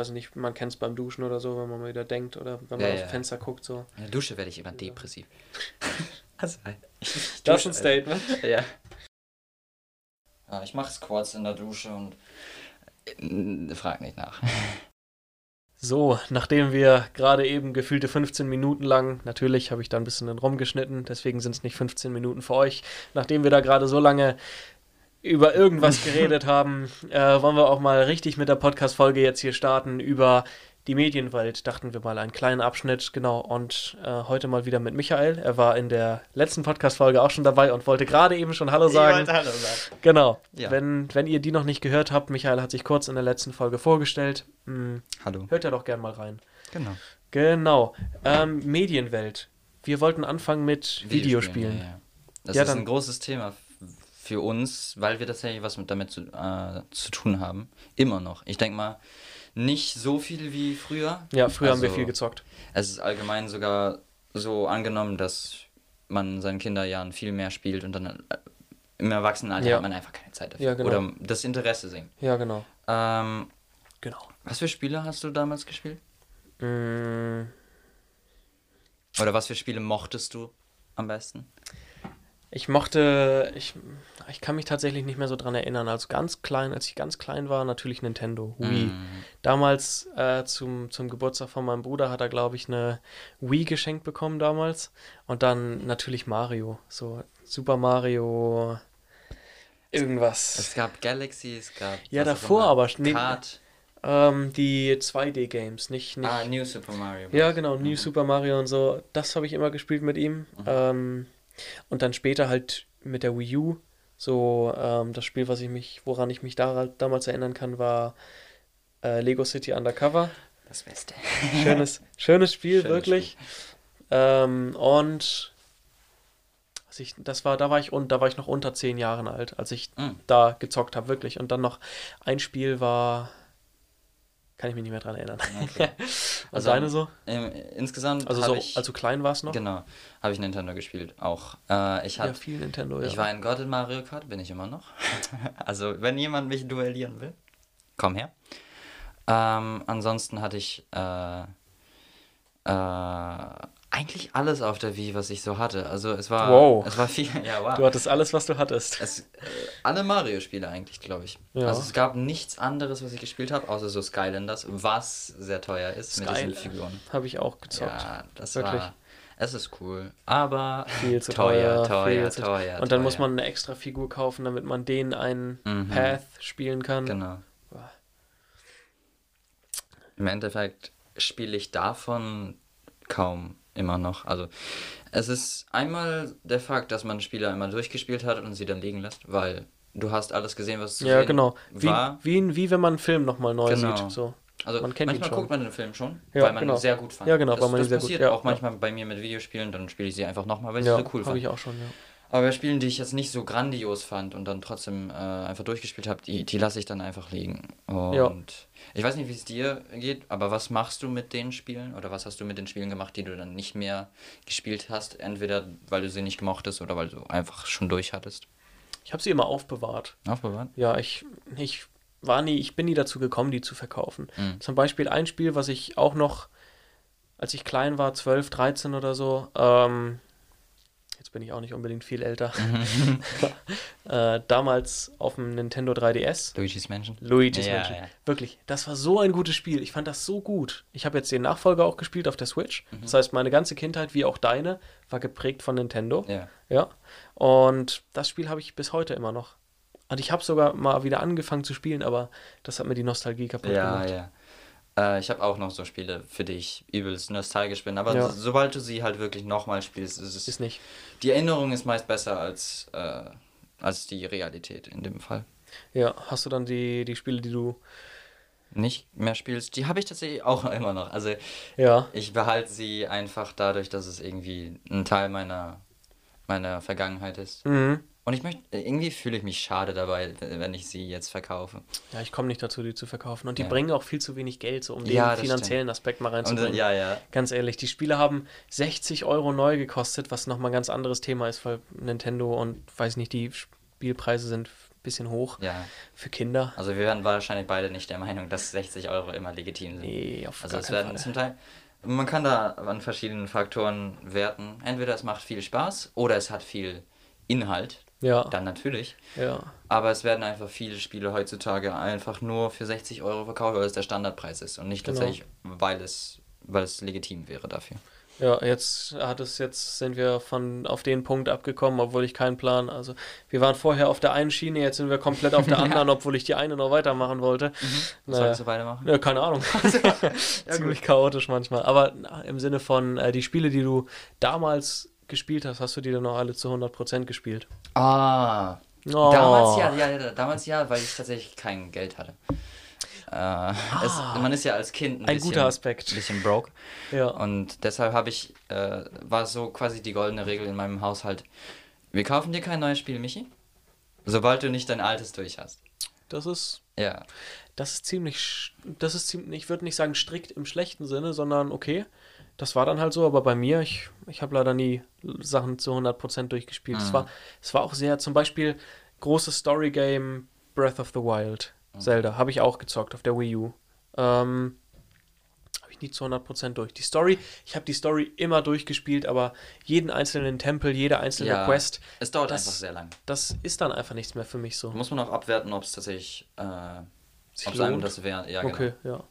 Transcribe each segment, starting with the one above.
weiß nicht, man kennt es beim Duschen oder so, wenn man mal wieder denkt oder wenn man Ja, aufs ja. Fenster guckt, so. In der Dusche werde ich immer depressiv. also, Das ist ein Statement. Ja. ja ich mache Squats in der Dusche und äh, frag nicht nach. So, nachdem wir gerade eben gefühlte 15 Minuten lang, natürlich habe ich da ein bisschen rumgeschnitten, deswegen sind es nicht 15 Minuten für euch, nachdem wir da gerade so lange über irgendwas geredet haben, äh, wollen wir auch mal richtig mit der Podcast-Folge jetzt hier starten über die Medienwelt. Dachten wir mal einen kleinen Abschnitt, genau. Und äh, heute mal wieder mit Michael. Er war in der letzten Podcast-Folge auch schon dabei und wollte gerade eben schon Hallo sagen. Hallo sagen. Genau. Ja. Wenn, wenn ihr die noch nicht gehört habt, Michael hat sich kurz in der letzten Folge vorgestellt. Hm, Hallo. hört ja doch gern mal rein. Genau. Genau. Ähm, Medienwelt. Wir wollten anfangen mit Videospielen. Ja, ja. Das Ja, ist dann- ein großes Thema für uns, weil wir tatsächlich was mit damit zu, äh, zu tun haben. Immer noch. Ich denke mal, nicht so viel wie früher. Ja, früher haben wir Also, viel gezockt. Es ist allgemein sogar so angenommen, dass man seinen Kinderjahren viel mehr spielt und dann äh, im Erwachsenenalter Ja. hat man einfach keine Zeit dafür. Ja, genau. Oder das Interesse sinkt. Ja, genau. Ähm, Genau. was für Spiele hast du damals gespielt? Mm, Oder was für Spiele mochtest du am besten? Ich mochte, ich, ich kann mich tatsächlich nicht mehr so dran erinnern. Also ganz klein, als ich ganz klein war, natürlich Nintendo, Wii. Mm. Damals äh, zum, zum Geburtstag von meinem Bruder hat er, glaube ich, eine Wii geschenkt bekommen damals. Und dann natürlich Mario. So Super Mario, irgendwas. Es gab Galaxy, es gab. Ja, davor aber, nee, Kart. Ähm, die 2D-Games, nicht, nicht. Ah, New Super Mario. Ja, genau, New Mhm. Super Mario und so. Das habe ich immer gespielt mit ihm. Ähm, und dann später halt mit der Wii U. So, ähm, das Spiel, was ich mich, woran ich mich da, damals erinnern kann, war äh, Lego City Undercover. Das Beste. Schönes, schönes Spiel, Schönes wirklich. Ähm, und ich, das war, da war ich und da war ich noch unter zehn Jahren alt, als ich Mm. da gezockt habe, wirklich. Und dann noch ein Spiel war, kann ich mich nicht mehr dran erinnern. Okay. Also, deine so? Ähm, insgesamt Also so, ich. als du klein warst noch? Genau, habe ich Nintendo gespielt, auch. Äh, ich Ja, hatte viel Nintendo, ja. Ich war ein Gott in Mario Kart, bin ich immer noch. also, wenn jemand mich duellieren will, komm her. Ähm, ansonsten hatte ich äh, äh, eigentlich alles auf der Wii, was ich so hatte. Also es war, Wow. es war viel. Ja, wow. Du hattest alles, was du hattest. es, äh, alle Mario-Spiele eigentlich, glaube ich. Ja. Also es gab nichts anderes, was ich gespielt habe, außer so Skylanders, was sehr teuer ist mit diesen. Figuren. Habe ich auch gezockt. Ja, das Wirklich. war. Es ist cool, aber Viel zu teuer, teuer. teuer, zu teuer. Und dann muss teuer. man eine extra Figur kaufen, damit man den einen Mhm. Path spielen kann. Genau. Boah. Im Endeffekt spiele ich davon kaum immer noch. Also es ist einmal der Fakt, dass man Spiele einmal durchgespielt hat und sie dann liegen lässt, weil du hast alles gesehen, was zu Ja, sehen genau. Wie, war. wie, wie wenn man einen Film nochmal neu Genau. sieht. So. Also man kennt ihn manchmal guckt man den Film schon, Ja, weil man genau. ihn sehr gut fand. Ja, genau, das, weil man ihn das sehr gut- passiert ja, auch ja. manchmal bei mir mit Videospielen, dann spiele ich sie einfach nochmal, weil ich Ja, sie so cool habe fand. ich auch schon, ja. Aber bei Spielen, die ich jetzt nicht so grandios fand und dann trotzdem äh, einfach durchgespielt habe, die, die lasse ich dann einfach liegen. Und Ja. ich weiß nicht, wie es dir geht, aber was machst du mit den Spielen oder was hast du mit den Spielen gemacht, die du dann nicht mehr gespielt hast? Entweder weil du sie nicht gemocht hast oder weil du einfach schon durch hattest. Ich habe sie immer aufbewahrt. Aufbewahrt? Ja, ich, ich war nie, ich bin nie dazu gekommen, die zu verkaufen. Mhm. Zum Beispiel ein Spiel, was ich auch noch, als ich klein war, 12, 13 oder so, ähm, jetzt bin ich auch nicht unbedingt viel älter, äh, damals auf dem Nintendo 3DS. Luigi's Mansion? Luigi's Ja, Mansion. ja. Wirklich, das war so ein gutes Spiel. Ich fand das so gut. Ich habe jetzt den Nachfolger auch gespielt auf der Switch. Mhm. Das heißt, meine ganze Kindheit, wie auch deine, war geprägt von Nintendo. Ja. Ja. Und das Spiel habe ich bis heute immer noch. Und ich habe sogar mal wieder angefangen zu spielen, aber das hat mir die Nostalgie kaputt Ja, gemacht. ja. Äh, ich habe auch noch so Spiele, für die ich übelst nostalgisch bin. Aber Ja. so, sobald du sie halt wirklich nochmal spielst, ist es. Ist nicht. Die Erinnerung ist meist besser als, äh, als die Realität in dem Fall. Ja, hast du dann die, die Spiele, die du. Nicht mehr spielst, die habe ich tatsächlich auch immer noch. Also Ja. ich behalte sie einfach dadurch, dass es irgendwie ein Teil meiner, meiner Vergangenheit ist. Mhm. Und ich möchte, irgendwie fühle ich mich schade dabei, wenn ich sie jetzt verkaufe. Ja, ich komme nicht dazu, die zu verkaufen. Und die Ja. bringen auch viel zu wenig Geld, so um den Ja, das finanziellen Aspekt mal Und, reinzubringen. äh, ja, ja. Ganz ehrlich, die Spiele haben 60 Euro neu gekostet, was nochmal ein ganz anderes Thema ist, weil Nintendo und weiß nicht, die Spielpreise sind bisschen hoch Ja. für Kinder. Also wir werden wahrscheinlich beide nicht der Meinung, dass 60 Euro immer legitim sind. Nee, auf Also gar es werden Fall. zum Teil. Man kann da an verschiedenen Faktoren werten. Entweder es macht viel Spaß oder es hat viel Inhalt. Ja, Dann natürlich. ja, Aber es werden einfach viele Spiele heutzutage einfach nur für 60 Euro verkauft, weil es der Standardpreis ist und nicht Genau. tatsächlich, weil es, weil es legitim wäre dafür. ja, jetzt hat es, jetzt sind wir von auf den Punkt abgekommen, obwohl ich keinen Plan. Also wir waren vorher auf der einen Schiene, jetzt sind wir komplett auf der anderen, obwohl ich die eine noch weitermachen wollte. Was Naja. sollst du beide machen? Ja, keine Ahnung. Ziemlich chaotisch manchmal. Aber na, im Sinne von äh, die Spiele, die du damals gespielt hast, hast du die dann noch alle zu 100% gespielt? Ah, Oh. damals ja, ja, ja, damals ja, weil ich tatsächlich kein Geld hatte. Äh, es, man ist ja als Kind ein, Ah. Ein bisschen, guter Aspekt. bisschen broke. Ja. Und deshalb habe ich, äh, war so quasi die goldene Regel in meinem Haushalt. Wir kaufen dir kein neues Spiel, Michi, sobald du nicht dein altes durch hast. Das ist, Ja. das ist ziemlich, das ist ziemlich, ich würde nicht sagen strikt im schlechten Sinne, sondern okay, das war dann halt so, aber bei mir, ich, ich habe leider nie Sachen zu 100% durchgespielt. Es, Mhm. war, es war auch sehr, zum Beispiel, großes Story-Game Breath of the Wild, Mhm. Zelda, habe ich auch gezockt auf der Wii U. Ähm, habe ich nie zu 100% durch. Die Story, ich habe die Story immer durchgespielt, aber jeden einzelnen Tempel, jede einzelne ja. Quest, Es dauert das- einfach sehr lang. das ist dann einfach nichts mehr für mich so. Muss man auch abwerten, ob es tatsächlich, äh, ob es einem das wäre. Ja, genau. Okay, ja.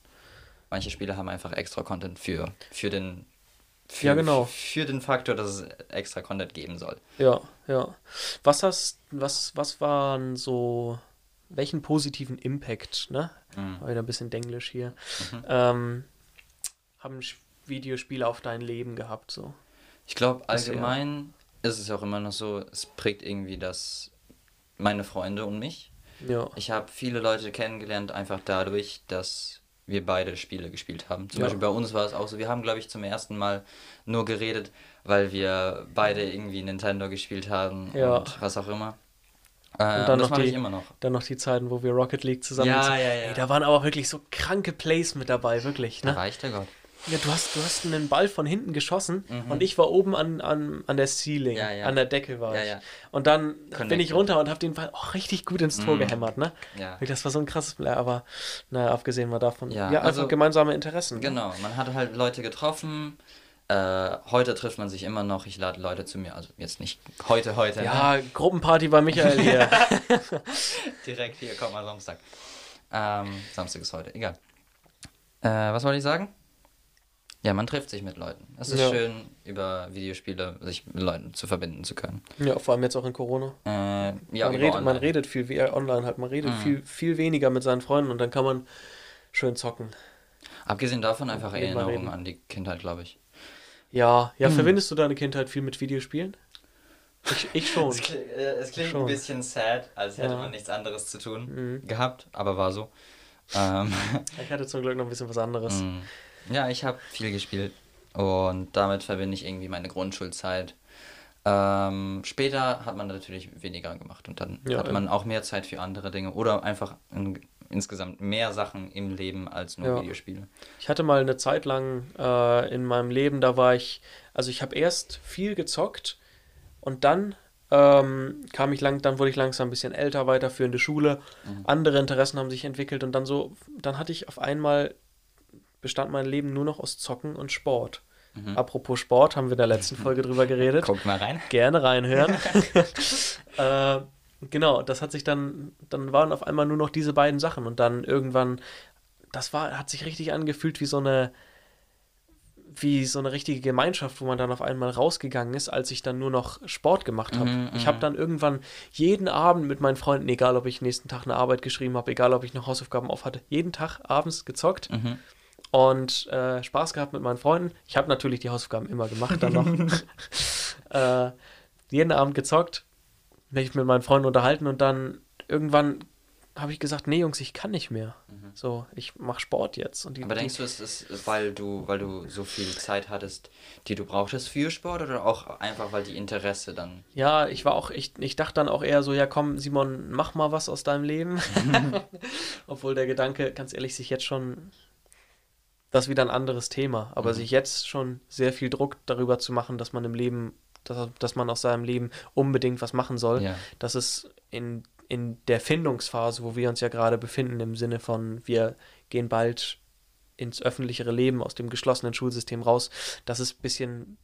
Manche Spiele haben einfach extra Content für, für den. Für, Ja, genau. Für den Faktor, dass es extra Content geben soll. Ja, ja. Was hast, was, was waren so, welchen positiven Impact, ne? Mhm. War wieder ein bisschen Denglisch hier. Ähm, haben Videospiele auf dein Leben gehabt, so. Ich glaube, allgemein ist es auch immer noch so, es prägt irgendwie das meine Freunde und mich. Ja. Ich habe viele Leute kennengelernt, einfach dadurch, dass wir beide Spiele gespielt haben. Zum Ja. Beispiel bei uns war es auch so, wir haben, glaube ich, zum ersten Mal nur geredet, weil wir beide irgendwie Nintendo gespielt haben Ja. und was auch immer. Äh, Und und dann das noch die- noch. Dann noch die Zeiten, wo wir Rocket League zusammen. Ja, ja, ja. Ey, da waren aber wirklich so kranke Plays mit dabei, wirklich, Da ne? reicht der Gott. Ja, du hast, du hast einen Ball von hinten geschossen und ich war oben an, an, an der Ceiling, Mhm. Ja, ja. an der Decke war ich. ja. Und dann bin ich Connected. runter und habe den Ball auch richtig gut ins Tor Mhm. gehämmert, ne? Ja. Das war so ein krasses Play, aber naja, abgesehen mal davon. Ja, einfach also- gemeinsame Interessen. Genau, man hat halt Leute getroffen. Äh, heute trifft man sich immer noch. Ich lade Leute zu mir, also jetzt nicht heute, heute. ne? Ja, Gruppenparty bei Michael hier. Direkt hier, komm mal Samstag. Ähm, Samstag ist heute, egal. Äh, was wollte ich sagen? Ja, man trifft sich mit Leuten. Es ist Ja. schön, über Videospiele sich mit Leuten zu verbinden zu können. ja, vor allem jetzt auch in Corona. Äh, ja, man, redet, man redet viel, wie online halt, man redet Mhm. viel, viel weniger mit seinen Freunden und dann kann man schön zocken. Abgesehen davon einfach Erinnerungen an die Kindheit, glaube ich. Ja, ja, Hm. verbindest du deine Kindheit viel mit Videospielen? Ich, ich schon. Es, äh, es klingt Schon. ein bisschen sad, als hätte Ja. man nichts anderes zu tun Mhm. gehabt, aber war so. Ähm, Ich hatte zum Glück noch ein bisschen was anderes. Mm. Ja, ich habe viel gespielt und damit verbinde ich irgendwie meine Grundschulzeit. Ähm, später hat man natürlich weniger gemacht und dann Ja, hat man auch mehr Zeit für andere Dinge oder einfach in, insgesamt mehr Sachen im Leben als nur Ja. Videospiele. Ich hatte mal eine Zeit lang äh, in meinem Leben, da war ich, also ich habe erst viel gezockt und dann ähm, kam ich lang, dann wurde ich langsam ein bisschen älter, weiterführende Schule, Mhm. andere Interessen haben sich entwickelt und dann so, dann hatte ich auf einmal, bestand mein Leben nur noch aus Zocken und Sport. Mhm. Apropos Sport, haben wir in der letzten Folge drüber geredet. Guckt mal rein. Gerne reinhören. äh, genau, das hat sich dann, dann waren auf einmal nur noch diese beiden Sachen und dann irgendwann, das war, hat sich richtig angefühlt wie so eine, wie so eine richtige Gemeinschaft, wo man dann auf einmal rausgegangen ist, als ich dann nur noch Sport gemacht habe. Mhm, ich mhm. habe dann irgendwann jeden Abend mit meinen Freunden, egal ob ich nächsten Tag eine Arbeit geschrieben habe, egal ob ich noch Hausaufgaben auf hatte, jeden Tag abends gezockt Mhm. Und äh, Spaß gehabt mit meinen Freunden. Ich habe natürlich die Hausaufgaben immer gemacht dann noch. äh, jeden Abend gezockt, mich mit meinen Freunden unterhalten und dann irgendwann habe ich gesagt, nee Jungs, ich kann nicht mehr. So, ich mache Sport jetzt. Und die, Mhm. Aber denkst du, es ist, weil du, weil du so viel Zeit hattest, die du brauchtest für Sport oder auch einfach, weil die Interesse dann. Ja, ich war auch, ich, ich dachte dann auch eher so, ja komm, Simon, mach mal was aus deinem Leben. Obwohl der Gedanke, ganz ehrlich, sich jetzt schon, das ist wieder ein anderes Thema, aber Mhm. sich jetzt schon sehr viel Druck darüber zu machen, dass man im Leben, dass, dass man aus seinem Leben unbedingt was machen soll, Ja. das ist in, in der Findungsphase, wo wir uns ja gerade befinden, im Sinne von, wir gehen bald ins öffentlichere Leben aus dem geschlossenen Schulsystem raus, das ist ein bisschen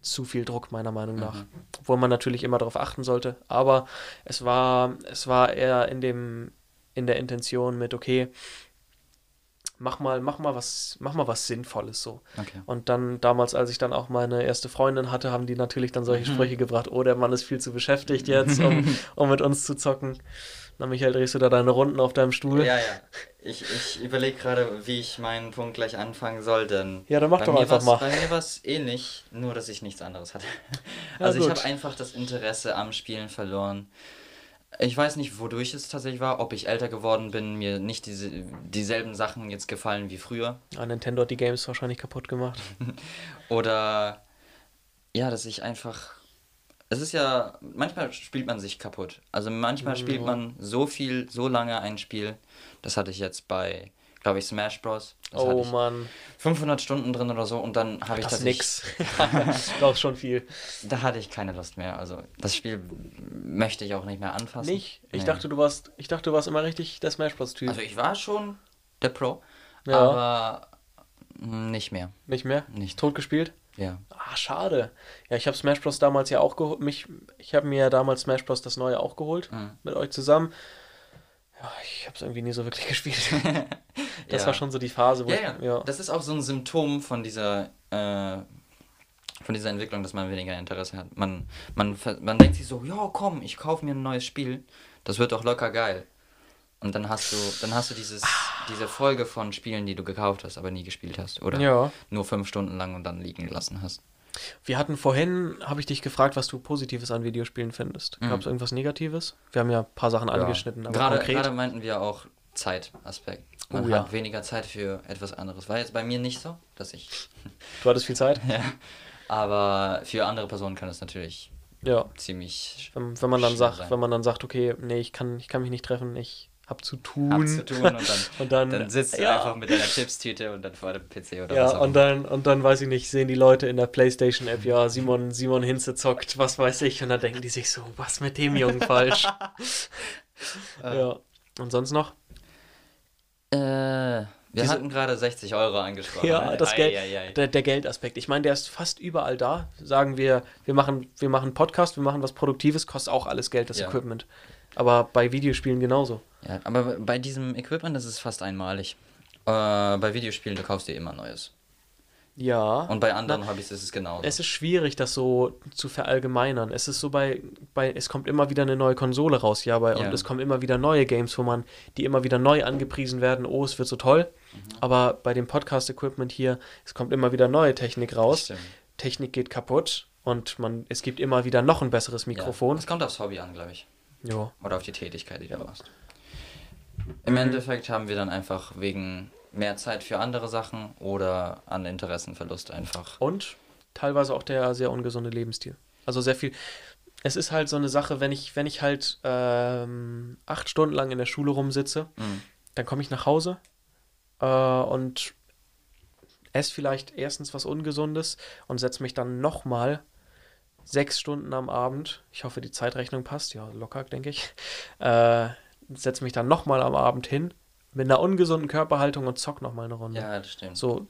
zu viel Druck, meiner Meinung nach. Mhm. Obwohl man natürlich immer darauf achten sollte. Aber es war, es war eher in dem, in der Intention mit, okay, mach mal, mach mal was, mach mal was Sinnvolles so. Okay. Und dann damals, als ich dann auch meine erste Freundin hatte, haben die natürlich dann solche Mhm. Sprüche gebracht, oh, der Mann ist viel zu beschäftigt jetzt, um, um mit uns zu zocken. Na, Michael, drehst du da deine Runden auf deinem Stuhl? Ja, ja. Ich, ich überlege gerade, wie ich meinen Punkt gleich anfangen soll, denn Ja, dann mach bei doch mir einfach mal. Bei mir war es ähnlich, nur dass ich nichts anderes hatte. Ja, also ich gut. habe einfach das Interesse am Spielen verloren. Ich weiß nicht, wodurch es tatsächlich war, ob ich älter geworden bin, mir nicht diese, dieselben Sachen jetzt gefallen wie früher. Ah, Nintendo hat die Games wahrscheinlich kaputt gemacht. Oder ja, dass ich einfach. Es ist ja, manchmal spielt man sich kaputt. Also manchmal spielt Ja. man so viel, so lange ein Spiel. Das hatte ich jetzt bei, glaube ich, Smash Bros. Das oh ich Mann, 500 Stunden drin oder so und dann habe ich das tatsächlich- nix. Doch schon viel. Da hatte ich keine Lust mehr. Also das Spiel möchte ich auch nicht mehr anfassen. Nicht? Ich Nee. dachte, du warst, ich dachte, du warst immer richtig der Smash Bros. Typ. Also ich war schon der Pro, Ja. aber mm, nicht mehr. Nicht mehr? Nicht. Tot gespielt? Ja. Ah, schade. Ja, ich habe Smash Bros. damals ja auch geholt. Mich, ich habe mir ja damals Smash Bros. das neue auch geholt. Mhm. Mit euch zusammen. Ja, ich habe es irgendwie nie so wirklich gespielt. Das Ja. war schon so die Phase, wo Ja, ich. ja. Das ist auch so ein Symptom von dieser, äh, von dieser Entwicklung, dass man weniger Interesse hat. Man, man, man denkt sich so, ja komm, ich kaufe mir ein neues Spiel. Das wird doch locker geil. Und dann hast du, dann hast du dieses, diese Folge von Spielen, die du gekauft hast, aber nie gespielt hast. Oder nur fünf Stunden lang und dann liegen gelassen hast. Wir hatten vorhin, habe ich dich gefragt, was du Positives an Videospielen findest. Mhm. Gab es irgendwas Negatives? Wir haben ja ein paar Sachen angeschnitten, aber gerade, konkret. gerade meinten wir auch Zeitaspekt. Man Oh, ja. hat weniger Zeit für etwas anderes. War jetzt bei mir nicht so, dass ich. Du hattest viel Zeit? ja. Aber für andere Personen kann es natürlich Ja. ziemlich Wenn, wenn man dann sagt, sein. wenn man dann sagt, okay, nee, ich kann, ich kann mich nicht treffen, ich hab zu tun. ab zu tun und dann, Und dann, dann sitzt du ja. einfach mit deiner Chipstüte und dann vor dem PC oder Ja, was auch und dann, und dann weiß ich nicht, sehen die Leute in der Playstation-App, ja, Simon, Simon Hinze zockt, was weiß ich, und dann denken die sich so, was mit dem Jungen falsch? ja. Und sonst noch? Äh, wir hatten gerade 60 Euro angesprochen. Ja, das Ei, Geld, ei, ei. Der, der Geldaspekt. Ich meine, der ist fast überall da. Sagen wir, wir machen, wir machen einen Podcast, wir machen was Produktives, kostet auch alles Geld, das Ja. Equipment. Aber bei Videospielen genauso. Ja, aber bei diesem Equipment das ist es fast einmalig. Äh, bei Videospielen, du kaufst dir immer Neues. Ja. Und bei anderen Hobbys ist es genauso. Es ist schwierig, das so zu verallgemeinern. Es ist so bei, bei, es kommt immer wieder eine neue Konsole raus, ja, bei, Ja. und es kommen immer wieder neue Games, wo man, die immer wieder neu angepriesen werden, oh, es wird so toll. Mhm. Aber bei dem Podcast-Equipment hier, es kommt immer wieder neue Technik raus. Technik geht kaputt und man, es gibt immer wieder noch ein besseres Mikrofon. Ja. Es kommt aufs Hobby an, glaube ich. Ja. Oder auf die Tätigkeit, die du machst. Im Endeffekt haben wir dann einfach wegen mehr Zeit für andere Sachen oder an Interessenverlust einfach. Und teilweise auch der sehr ungesunde Lebensstil. Also sehr viel. Es ist halt so eine Sache, wenn ich, wenn ich halt ähm, acht Stunden lang in der Schule rumsitze, Mhm. dann komme ich nach Hause äh, und esse vielleicht erstens was Ungesundes und setze mich dann nochmal sechs Stunden am Abend, ich hoffe, die Zeitrechnung passt, ja, locker, denke ich, äh, setze mich dann nochmal am Abend hin mit einer ungesunden Körperhaltung und zock nochmal eine Runde. Ja, das stimmt. So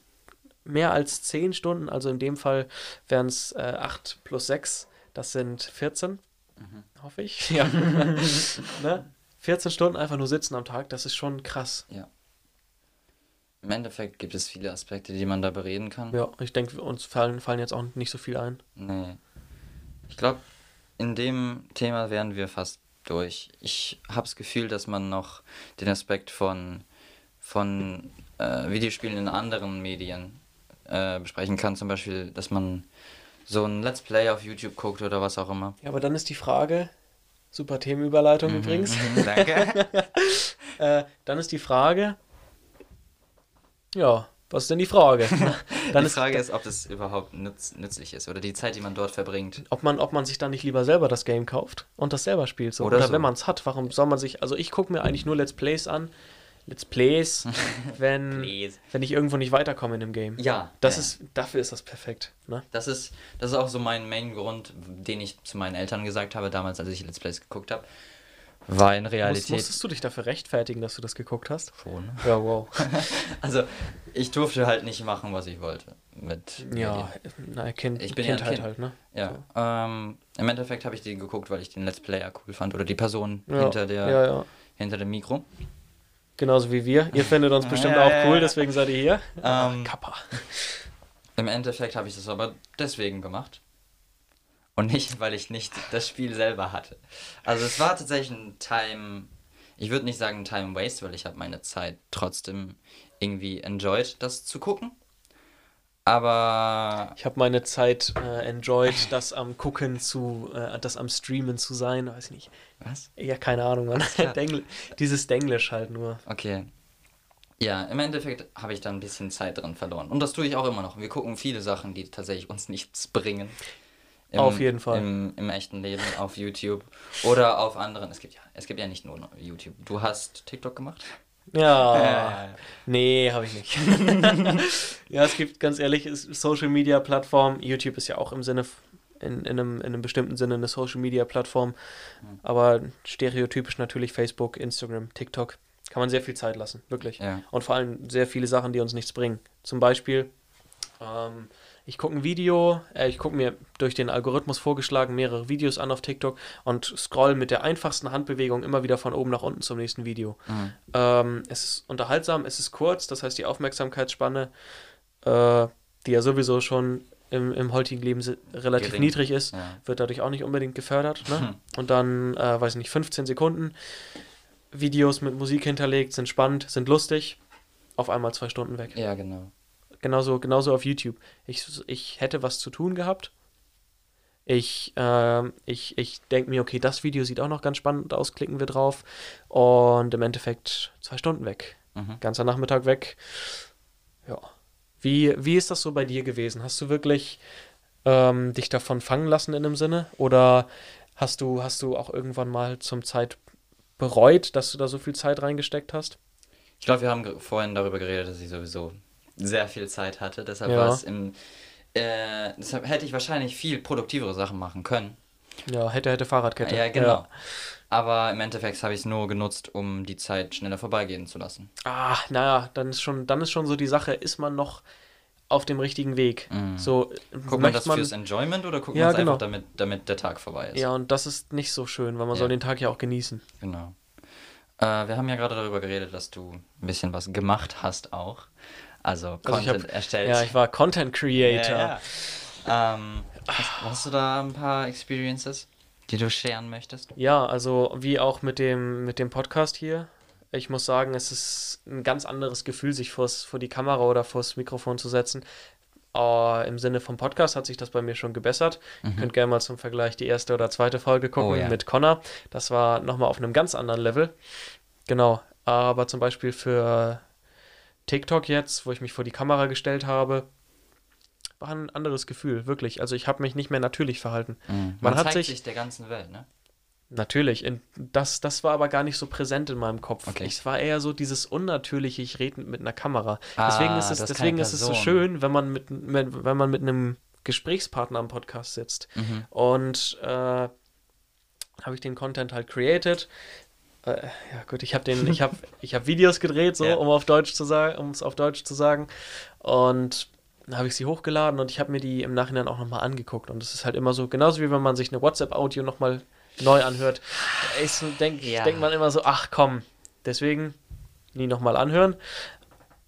mehr als zehn Stunden, also in dem Fall wären es äh, 8 plus 6, das sind 14, Mhm. hoffe ich. Ja. ne? 14 Stunden einfach nur sitzen am Tag, das ist schon krass. Im Endeffekt gibt es viele Aspekte, die man da bereden kann. Ja, ich denke, uns fallen, fallen jetzt auch nicht so viel ein. Nee. Ich glaube, in dem Thema wären wir fast durch. Ich habe das Gefühl, dass man noch den Aspekt von, von äh, Videospielen in anderen Medien äh, besprechen kann. Zum Beispiel, dass man so ein Let's Play auf YouTube guckt oder was auch immer. Ja, aber dann ist die Frage, super Themenüberleitung übrigens, Mhm, danke. äh, dann ist die Frage, ja, was ist denn die Frage? dann die Frage ist, ob das überhaupt nütz, nützlich ist oder die Zeit, die man dort verbringt. ob man, ob man sich dann nicht lieber selber das Game kauft und das selber spielt. So. Oder Oder, so. wenn man es hat, warum soll man sich. Also ich gucke mir eigentlich nur Let's Plays an. Let's Plays, wenn, Please. wenn ich irgendwo nicht weiterkomme in dem Game. Ja. Das ja. ist, dafür ist das perfekt. Ne? Das ist, das ist auch so mein Main-Grund, den ich zu meinen Eltern gesagt habe, damals, als ich Let's Plays geguckt habe. War in Muss, Realität musstest du dich dafür rechtfertigen, dass du das geguckt hast? schon. Ja, wow. Also, ich durfte halt nicht machen, was ich wollte mit Ja, Medien. na, kind, Ich bin ja Kindheit Kind. halt, ne? Ja, ähm, im Endeffekt habe ich den geguckt, weil ich den Let's Player cool fand oder die Person Ja, hinter der ja, ja. hinter dem Mikro. Genauso wie wir. Ihr findet uns bestimmt Ja, auch ja, cool, ja. deswegen seid ihr hier. Ähm, Kappa. Im Endeffekt habe ich das aber deswegen gemacht. Und nicht, weil ich nicht das Spiel selber hatte. Also es war tatsächlich ein Time, ich würde nicht sagen Time Waste, weil ich habe meine Zeit trotzdem irgendwie enjoyed, das zu gucken. Aber Ich habe meine Zeit äh, enjoyed, das am Gucken zu, äh, das am Streamen zu sein, weiß ich nicht. was? Ja, keine Ahnung, klar. Dengl dieses Denglisch halt nur. Okay. Ja, im Endeffekt habe ich da ein bisschen Zeit dran verloren. Und das tue ich auch immer noch. Wir gucken viele Sachen, die tatsächlich uns nichts bringen. Im, Auf jeden Fall. Im, Im echten Leben, auf YouTube oder auf anderen. Es gibt ja, es gibt ja nicht nur YouTube. Du hast TikTok gemacht? Ja, Ja, ja, ja. nee, habe ich nicht. ja, es gibt ganz ehrlich, Social Media Plattform. YouTube ist ja auch im Sinne, in, in, einem, in einem bestimmten Sinne eine Social Media Plattform. Hm. Aber stereotypisch natürlich Facebook, Instagram, TikTok. Kann man sehr viel Zeit lassen, wirklich. Und vor allem sehr viele Sachen, die uns nichts bringen. Zum Beispiel, ähm, ich gucke ein Video, äh, ich gucke mir durch den Algorithmus vorgeschlagen mehrere Videos an auf TikTok und scroll mit der einfachsten Handbewegung immer wieder von oben nach unten zum nächsten Video. Mhm. Ähm, es ist unterhaltsam, es ist kurz, das heißt die Aufmerksamkeitsspanne, äh, die ja sowieso schon im, im heutigen Leben relativ Gering. niedrig ist, Ja. wird dadurch auch nicht unbedingt gefördert. Ne? Und dann, äh, weiß ich nicht, 15 Sekunden. Videos mit Musik hinterlegt, sind spannend, sind lustig. Auf einmal zwei Stunden weg. ja, genau. Genauso, genauso auf YouTube. Ich, ich hätte was zu tun gehabt. Ich, ähm, ich, ich denke mir, okay, das Video sieht auch noch ganz spannend aus, klicken wir drauf. Und im Endeffekt zwei Stunden weg. Mhm. Ganzer Nachmittag weg. Ja. Wie, wie ist das so bei dir gewesen? Hast du wirklich ähm, dich davon fangen lassen in dem Sinne? Oder hast du, hast du auch irgendwann mal zum Zeit bereut, dass du da so viel Zeit reingesteckt hast? Ich glaube, wir haben vorhin darüber geredet, dass ich sowieso sehr viel Zeit hatte. Deshalb Ja. war es im. Äh, deshalb hätte ich wahrscheinlich viel produktivere Sachen machen können. Ja, hätte, hätte Fahrradkette. Ja, genau. Aber im Endeffekt habe ich es nur genutzt, um die Zeit schneller vorbeigehen zu lassen. Ah, naja, dann ist schon, dann ist schon so die Sache, ist man noch auf dem richtigen Weg? Mhm. So, Guckt man das fürs Enjoyment oder guckt Ja, man es genau. einfach, damit, damit der Tag vorbei ist? Ja, und das ist nicht so schön, weil man Ja. soll den Tag ja auch genießen. Genau. Äh, wir haben ja gerade darüber geredet, dass du ein bisschen was gemacht hast auch. Also Also Content hab- erstellt. Ja, ich war Content Creator. Ja, ja. Ähm, hast, hast du da ein paar Experiences, die du sharen möchtest? Ja, also wie auch mit dem, mit dem Podcast hier. Ich muss sagen, es ist ein ganz anderes Gefühl, sich vor die Kamera oder vors Mikrofon zu setzen. Äh, Im Sinne vom Podcast hat sich das bei mir schon gebessert. Ihr könnt gerne mal zum Vergleich die erste oder zweite Folge gucken Mhm. Oh ja. mit Connor. Das war nochmal auf einem ganz anderen Level. Genau. Aber zum Beispiel für TikTok jetzt, wo ich mich vor die Kamera gestellt habe, war ein anderes Gefühl, wirklich. Also ich habe mich nicht mehr natürlich verhalten. Man, Man hat zeigt sich- sich der ganzen Welt, ne? Natürlich, in, das, das war aber gar nicht so präsent in meinem Kopf. Okay. Es war eher so dieses unnatürliche, ich rede mit einer Kamera. Ah, deswegen ist es, deswegen ist es so schön, wenn man mit, mit, wenn man mit einem Gesprächspartner am Podcast sitzt. Mhm. Und äh, habe ich den Content halt created. Äh, ja gut, ich habe den, ich habe, ich habe Videos gedreht, so Ja. um auf Deutsch zu sagen, um es auf Deutsch zu sagen. Und dann habe ich sie hochgeladen und ich habe mir die im Nachhinein auch nochmal angeguckt. Und es ist halt immer so, genauso wie wenn man sich eine WhatsApp-Audio nochmal neu anhört, ist, so, denk, Ja. denkt man immer so, ach komm, deswegen nie nochmal anhören.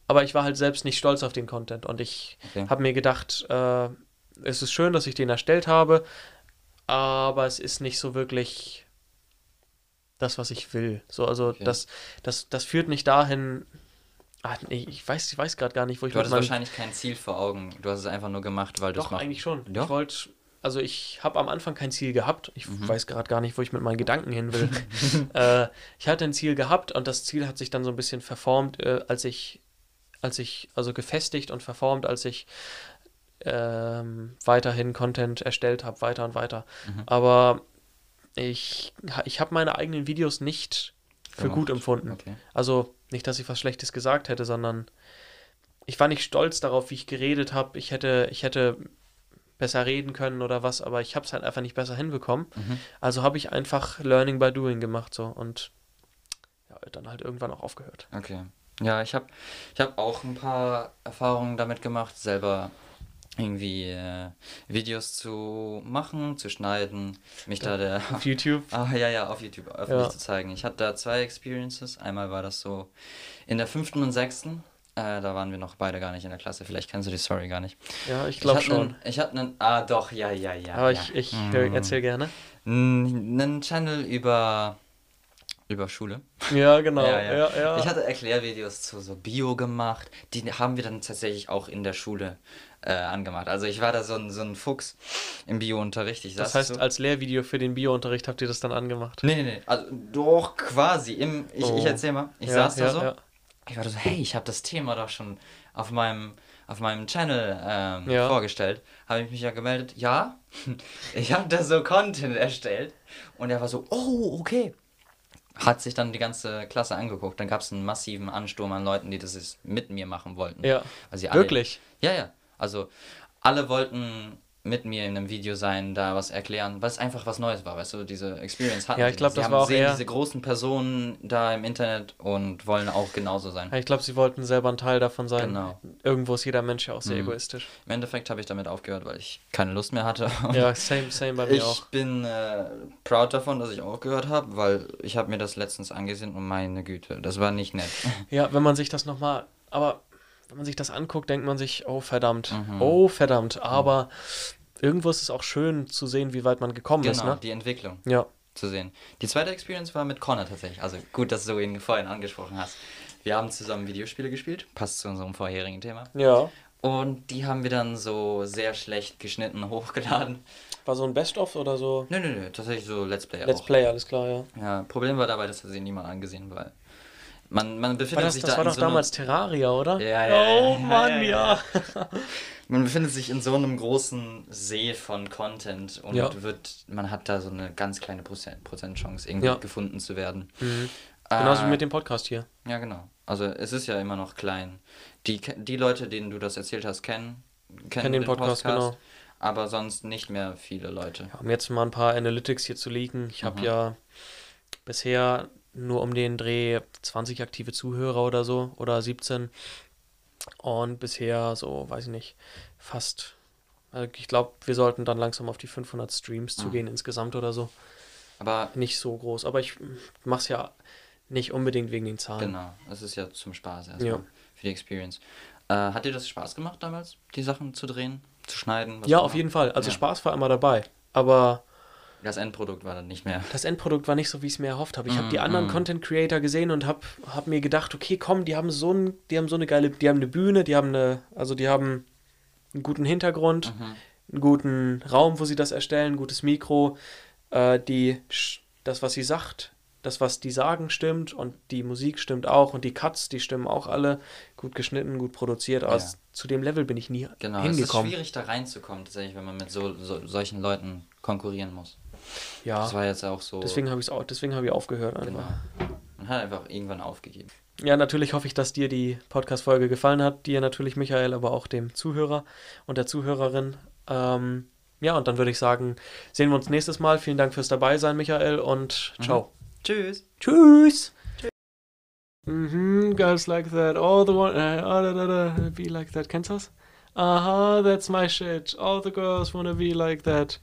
Aber ich war halt selbst nicht stolz auf den Content und ich Okay. habe mir gedacht, äh, es ist schön, dass ich den erstellt habe, aber es ist nicht so wirklich das, was ich will. So, also Okay. das, das, das führt nicht dahin. Ah, nee, ich weiß, ich weiß gerade gar nicht, wo ich Du hattest meinem- wahrscheinlich kein Ziel vor Augen. Du hast es einfach nur gemacht, weil du es Doch, machst. eigentlich schon. Doch? Ich wollte, also ich habe am Anfang kein Ziel gehabt. Ich Mhm. weiß gerade gar nicht, wo ich mit meinen Gedanken hin will. äh, ich hatte ein Ziel gehabt und das Ziel hat sich dann so ein bisschen verformt, äh, als ich, als ich, also gefestigt und verformt, als ich ähm, weiterhin Content erstellt habe, weiter und weiter. Mhm. Aber ich, ich habe meine eigenen Videos nicht für Gemacht. gut empfunden. Okay. Also nicht, dass ich was Schlechtes gesagt hätte, sondern ich war nicht stolz darauf, wie ich geredet habe. Ich hätte, ich hätte besser reden können oder was, aber ich habe es halt einfach nicht besser hinbekommen. Mhm. Also habe ich einfach Learning by Doing gemacht so und ja, dann halt irgendwann auch aufgehört. Okay. Ja, ich habe ich hab auch ein paar Erfahrungen damit gemacht, selber irgendwie äh, Videos zu machen, zu schneiden, mich da der Auf YouTube. Ah, ja, ja, auf YouTube öffentlich Ja. zu zeigen. Ich hatte da zwei Experiences. Einmal war das so in der fünften und sechsten. Äh, da waren wir noch beide gar nicht in der Klasse. Vielleicht kennst du die Story gar nicht. Ja, ich glaube schon. Einen, ich hatte einen. Ah, doch, ja, ja, ja. aber ja. ich, ich Mm. äh, erzähl gerne. Einen Channel über. Über Schule. Ja, genau. Ja, ja. Ja. Ich hatte Erklärvideos zu so Bio gemacht. Die haben wir dann tatsächlich auch in der Schule äh, angemacht. Also ich war da so ein, so ein Fuchs im Bio-Unterricht. Ich das heißt, so, als Lehrvideo für den Biounterricht habt ihr das dann angemacht. Nee, nee, nee. Also doch quasi. Im, ich, Oh. ich erzähl mal. Ich saß da so. Ich war da so, hey, ich habe das Thema doch schon auf meinem, auf meinem Channel ähm, Ja. vorgestellt. Habe ich mich ja gemeldet. Ja, ich habe da so Content erstellt. Und er war so, oh, okay. Hat sich dann die ganze Klasse angeguckt. Dann gab es einen massiven Ansturm an Leuten, die das mit mir machen wollten. Ja. Alle, Wirklich? Ja, ja. Also alle wollten mit mir in einem Video sein, da was erklären, weil es einfach was Neues war, weißt du, diese Experience hatten Ja, ich glaub, nicht. Sie das war auch sehen eher- diese großen Personen da im Internet und wollen auch genauso sein. Ja, ich glaube, sie wollten selber ein Teil davon sein. Genau. Irgendwo ist jeder Mensch ja auch sehr Mhm. egoistisch. Im Endeffekt habe ich damit aufgehört, weil ich keine Lust mehr hatte. Ja, same, same bei mir ich auch. bin äh, proud davon, dass ich aufgehört habe, weil ich habe mir das letztens angesehen und meine Güte, das war nicht nett. Ja, wenn man sich das nochmal, aber wenn man sich das anguckt, denkt man sich, oh verdammt, Mhm. oh verdammt. Aber irgendwo ist es auch schön zu sehen, wie weit man gekommen ist, genau, ne? die Entwicklung Ja. zu sehen. Die zweite Experience war mit Connor tatsächlich. Also gut, dass du ihn vorhin angesprochen hast. Wir haben zusammen Videospiele gespielt, passt zu unserem vorherigen Thema. Ja. Und die haben wir dann so sehr schlecht geschnitten hochgeladen. War so ein Best-of oder so? Nö, nö, nö, tatsächlich so Let's Play Let's auch. Play, alles klar, ja. Ja, Problem war dabei, dass er sich niemand angesehen, weil man, man befindet das, sich das da war in doch so einem, damals Terraria, oder? Ja, ja, Oh Mann, ja, ja. man befindet sich in so einem großen See von Content und Ja. wird, man hat da so eine ganz kleine Prozent, Prozentchance, irgendwie Ja. gefunden zu werden. Mhm. Genauso wie Äh, mit dem Podcast hier. Ja, genau. Also es ist ja immer noch klein. Die, die Leute, denen du das erzählt hast, kennen, kennen Kennen den Podcast, genau. aber sonst nicht mehr viele Leute. Um jetzt mal ein paar Analytics hier zu leaken. Ich habe Mhm. ja bisher nur um den Dreh 20 aktive Zuhörer oder so oder 17. Und bisher so, weiß ich nicht, fast. Also ich glaube, wir sollten dann langsam auf die 500 Streams Mhm. zugehen insgesamt oder so. Aber Nicht so groß, aber ich mach's ja nicht unbedingt wegen den Zahlen. genau, es ist ja zum Spaß erstmal, Ja. für die Experience. Äh, hat dir das Spaß gemacht damals, die Sachen zu drehen, zu schneiden? Ja, auf jeden Fall. Also Ja. Spaß war immer dabei. Aber Das Endprodukt war dann nicht mehr. das Endprodukt war nicht so, wie ich es mir erhofft habe. Ich habe die Mm, anderen mm. Content Creator gesehen und habe hab mir gedacht, okay, komm, die haben so ein, die haben so eine geile, die haben eine Bühne, die haben eine, also die haben einen guten Hintergrund, Mhm. einen guten Raum, wo sie das erstellen, ein gutes Mikro, äh, die, das, was sie sagt, das, was die sagen, stimmt und die Musik stimmt auch und die Cuts, die stimmen auch alle, gut geschnitten, gut produziert. Aber Ja. zu dem Level bin ich nie Genau, es ist hingekommen. schwierig da reinzukommen, tatsächlich, wenn man mit so, so solchen Leuten konkurrieren muss. Ja, Das war jetzt auch so. deswegen habe ich auch, deswegen habe ich aufgehört einfach. Genau. Man hat einfach irgendwann aufgegeben. Ja, natürlich hoffe ich, dass dir die Podcast-Folge gefallen hat. Dir natürlich, Michael, aber auch dem Zuhörer und der Zuhörerin. Ähm, ja, und dann würde ich sagen, sehen wir uns nächstes Mal. Vielen Dank fürs Dabeisein, Michael, und ciao. Tschüss. Tschüss. Mhm, girls like that, all the one, ah, da, da, da, be like that. Kennst du das? Aha, that's my shit. All the girls wanna be like that.